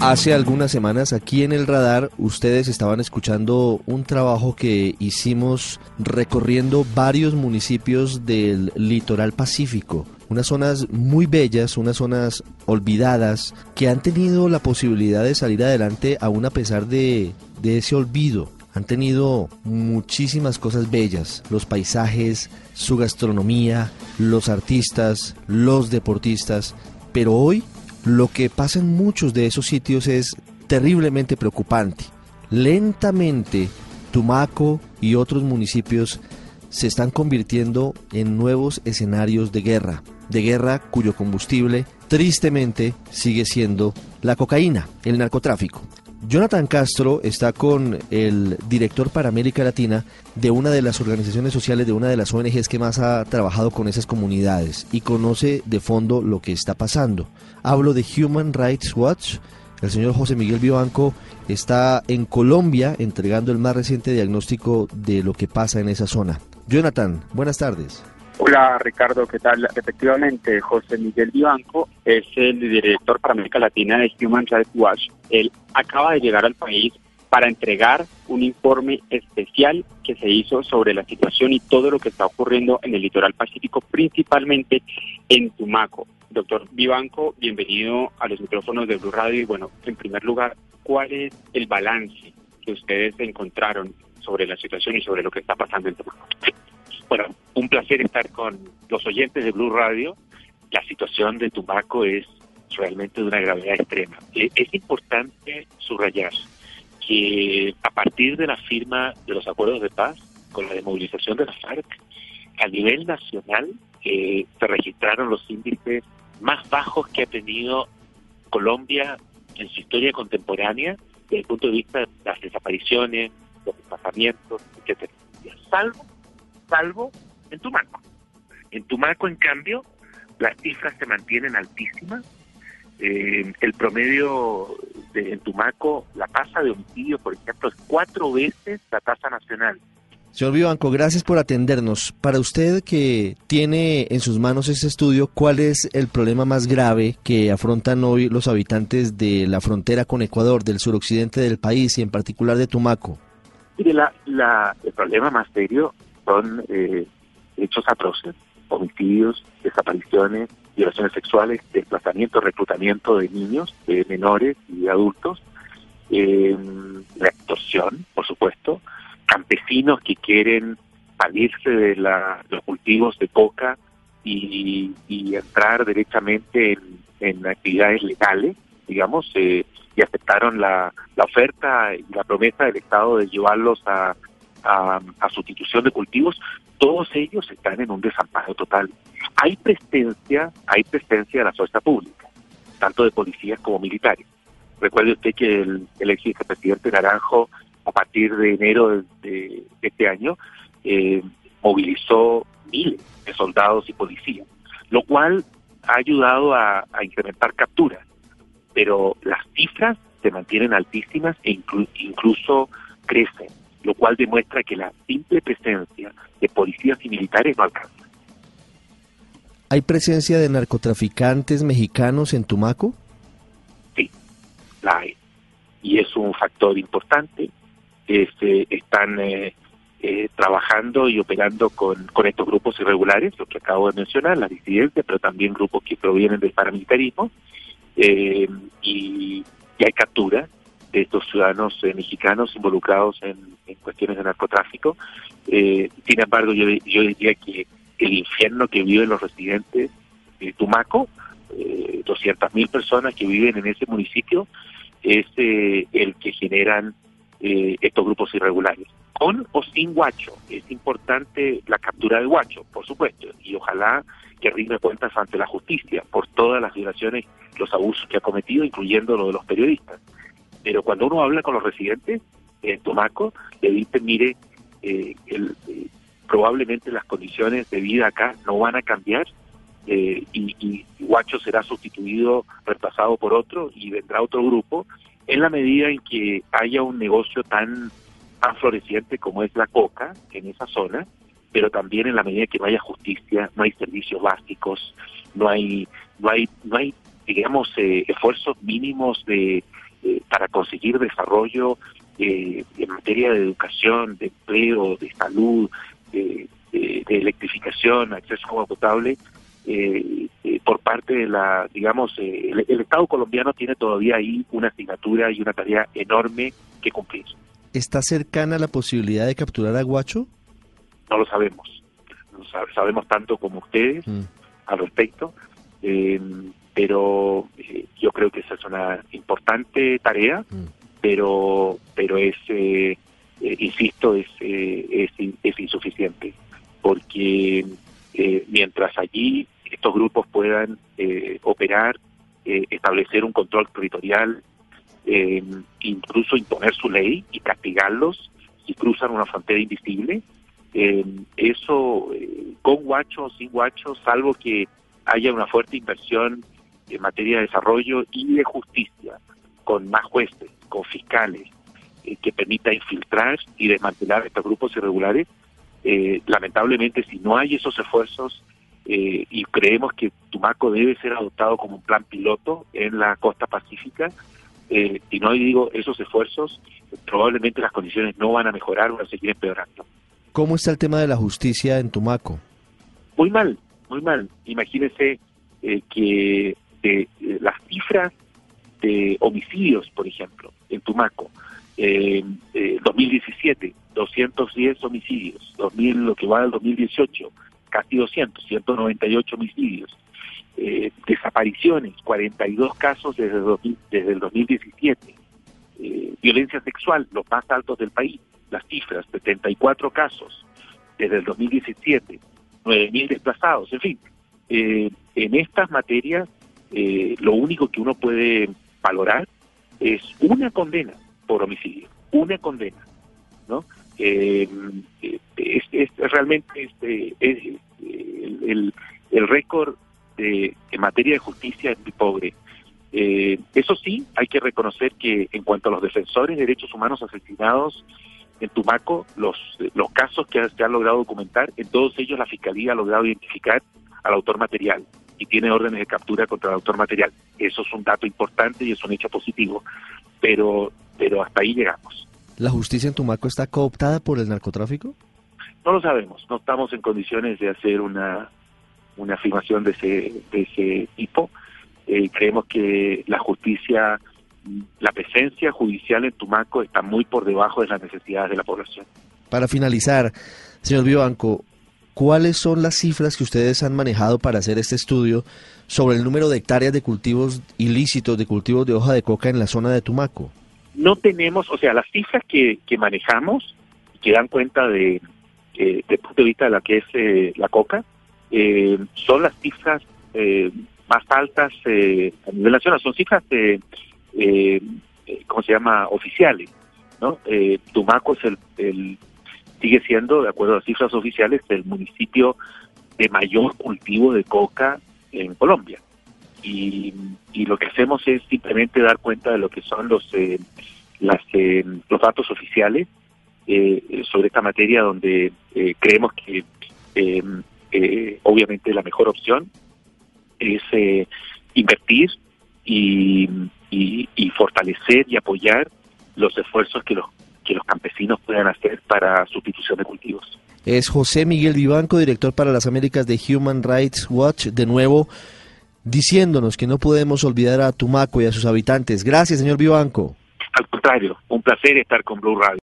Hace algunas semanas aquí en el radar ustedes estaban escuchando un trabajo que hicimos recorriendo varios municipios del litoral pacífico, unas zonas muy bellas, unas zonas olvidadas que han tenido la posibilidad de salir adelante aún a pesar de, de ese olvido. Han tenido muchísimas cosas bellas, los paisajes, su gastronomía, los artistas, los deportistas, pero hoy lo que pasa en muchos de esos sitios es terriblemente preocupante. Lentamente, Tumaco y otros municipios se están convirtiendo en nuevos escenarios de guerra, de guerra cuyo combustible tristemente sigue siendo la cocaína, el narcotráfico. Jonathan Castro está con el director para América Latina de una de las organizaciones sociales, de una de las ONGs que más ha trabajado con esas comunidades y conoce de fondo lo que está pasando. Hablo de Human Rights Watch. El señor José Miguel Vivanco está en Colombia entregando el más reciente diagnóstico de lo que pasa en esa zona. Jonathan, buenas tardes. Hola Ricardo, ¿qué tal? Efectivamente, José Miguel Vivanco es el director para América Latina de Human Rights Watch. Él acaba de llegar al país para entregar un informe especial que se hizo sobre la situación y todo lo que está ocurriendo en el litoral pacífico, principalmente en Tumaco. Doctor Vivanco, bienvenido a los micrófonos de Blue Radio y bueno, en primer lugar, ¿cuál es el balance que ustedes encontraron sobre la situación y sobre lo que está pasando en Tumaco? Bueno, un placer estar con los oyentes de Blue Radio. La situación de Tumaco es realmente de una gravedad extrema. Eh, es importante subrayar que a partir de la firma de los acuerdos de paz, con la desmovilización de la FARC, a nivel nacional eh, se registraron los índices más bajos que ha tenido Colombia en su historia contemporánea desde el punto de vista de las desapariciones, los desplazamientos, etcétera. Salvo salvo en Tumaco. En Tumaco, en cambio, las cifras se mantienen altísimas. Eh, el promedio de, en Tumaco, la tasa de homicidio, por ejemplo, es cuatro veces la tasa nacional. Señor Vivanco, gracias por atendernos. Para usted que tiene en sus manos este estudio, ¿cuál es el problema más grave que afrontan hoy los habitantes de la frontera con Ecuador, del suroccidente del país y en particular de Tumaco? Mire, la, el problema más serio son eh, hechos atroces, homicidios, desapariciones, violaciones sexuales, desplazamiento, reclutamiento de niños, de menores y adultos, eh, la extorsión, por supuesto, campesinos que quieren salirse de los cultivos de coca y, entrar directamente en, actividades legales, digamos, eh, y aceptaron la, la oferta y la promesa del Estado de llevarlos a a, sustitución de cultivos, todos ellos están en un desamparo total. Hay presencia, hay presencia de la fuerza pública, tanto de policías como militares. Recuerde usted que el, ex vicepresidente Naranjo, a partir de enero de, este año, eh, movilizó miles de soldados y policías, lo cual ha ayudado a, incrementar capturas, pero las cifras se mantienen altísimas e incluso crecen lo cual demuestra que la simple presencia de policías y militares no alcanza. ¿Hay presencia de narcotraficantes mexicanos en Tumaco? Sí, la hay. Y es un factor importante. Este, están eh, eh, trabajando y operando con, con estos grupos irregulares, los que acabo de mencionar, las disidencias, pero también grupos que provienen del paramilitarismo. Eh, y, y hay capturas de estos ciudadanos eh, mexicanos involucrados en, cuestiones de narcotráfico. Eh, sin embargo, yo, yo diría que el infierno que viven los residentes de Tumaco, eh, 200.000 personas que viven en ese municipio, es eh, el que generan estos grupos irregulares. Con o sin guacho, es importante la captura del guacho, por supuesto, y ojalá que rinde cuentas ante la justicia por todas las violaciones, los abusos que ha cometido, incluyendo lo de los periodistas. Pero cuando uno habla con los residentes en Tomaco, le dicen, mire, eh, el, eh, probablemente las condiciones de vida acá no van a cambiar eh, y, y, Guacho será sustituido, reemplazado por otro y vendrá otro grupo, en la medida en que haya un negocio tan, tan floreciente como es la coca en esa zona, pero también en la medida que no haya justicia, no hay servicios básicos, no hay, no hay, no hay digamos, esfuerzos mínimos de eh, para conseguir desarrollo en materia de educación, de empleo, de salud, de, electrificación, acceso a agua potable, por parte de la, digamos, el, Estado colombiano tiene todavía ahí una asignatura y una tarea enorme que cumplir. ¿Está cercana la posibilidad de capturar a Guacho? No lo sabemos. No sabemos tanto como ustedes mm. al respecto. Eh, pero eh, yo creo que esa es una importante tarea, mm. pero pero es, eh, eh insisto, es, es, es, insuficiente, porque mientras allí estos grupos puedan operar, establecer un control territorial, incluso imponer su ley y castigarlos si cruzan una frontera invisible, eso con guacho o sin guacho, salvo que haya una fuerte inversión en materia de desarrollo y de justicia, con más jueces, con fiscales, eh, que permita infiltrar y desmantelar estos grupos irregulares. Eh, lamentablemente, si no hay esos esfuerzos eh, y creemos que Tumaco debe ser adoptado como un plan piloto en la costa pacífica, si no hay digo esos esfuerzos, probablemente las condiciones no van a mejorar, van a seguir empeorando. ¿Cómo está el tema de la justicia en Tumaco? Muy mal, muy mal. Imagínese que de eh, las cifras de homicidios, por ejemplo, en Tumaco. Eh, 2017, 210 homicidios. 2000, lo que va del 2018, casi 200, 198 homicidios. Eh, desapariciones, 42 casos desde, desde el 2017. Eh, violencia sexual, los más altos del país. Las cifras, 74 casos desde el 2017, 9.000 desplazados, en fin. en estas materias eh, lo único que uno puede valorar es una condena por homicidio, una condena, ¿no? Eh, es, realmente este, el, el, récord de, en materia de justicia es muy pobre. Eh, eso sí, hay que reconocer que en cuanto a los defensores de derechos humanos asesinados en Tumaco, los, los casos que se han logrado documentar, en todos ellos la Fiscalía ha logrado identificar al autor material y tiene órdenes de captura contra el autor material. Eso es un dato importante y es un hecho positivo, pero, pero hasta ahí llegamos. ¿La justicia en Tumaco está cooptada por el narcotráfico? No lo sabemos, no estamos en condiciones de hacer una, una afirmación de ese, de ese tipo. Eh, creemos que la justicia, la presencia judicial en Tumaco está muy por debajo de las necesidades de la población. Para finalizar, señor Vivanco, ¿Cuáles son las cifras que ustedes han manejado para hacer este estudio sobre el número de hectáreas de cultivos ilícitos, de cultivos de hoja de coca en la zona de Tumaco? No tenemos, o sea, las cifras que, que manejamos, que dan cuenta de, eh, punto de vista de la que es eh, la coca, eh, son las cifras eh, más altas a nivel nacional, son cifras, de, ¿cómo se llama?, oficiales. ¿no? Tumaco es el sigue siendo, de acuerdo a las cifras oficiales, el municipio de mayor cultivo de coca en Colombia. Y, lo que hacemos es simplemente dar cuenta de lo que son los eh, las, eh, los datos oficiales eh, sobre esta materia donde creemos que obviamente la mejor opción es invertir y, y fortalecer y apoyar los esfuerzos que los que los campesinos puedan hacer para sustitución de cultivos. Es José Miguel Vivanco, director para las Américas de Human Rights Watch, de nuevo diciéndonos que no podemos olvidar a Tumaco y a sus habitantes. Gracias, señor Vivanco. Al contrario, un placer estar con Blue Radio.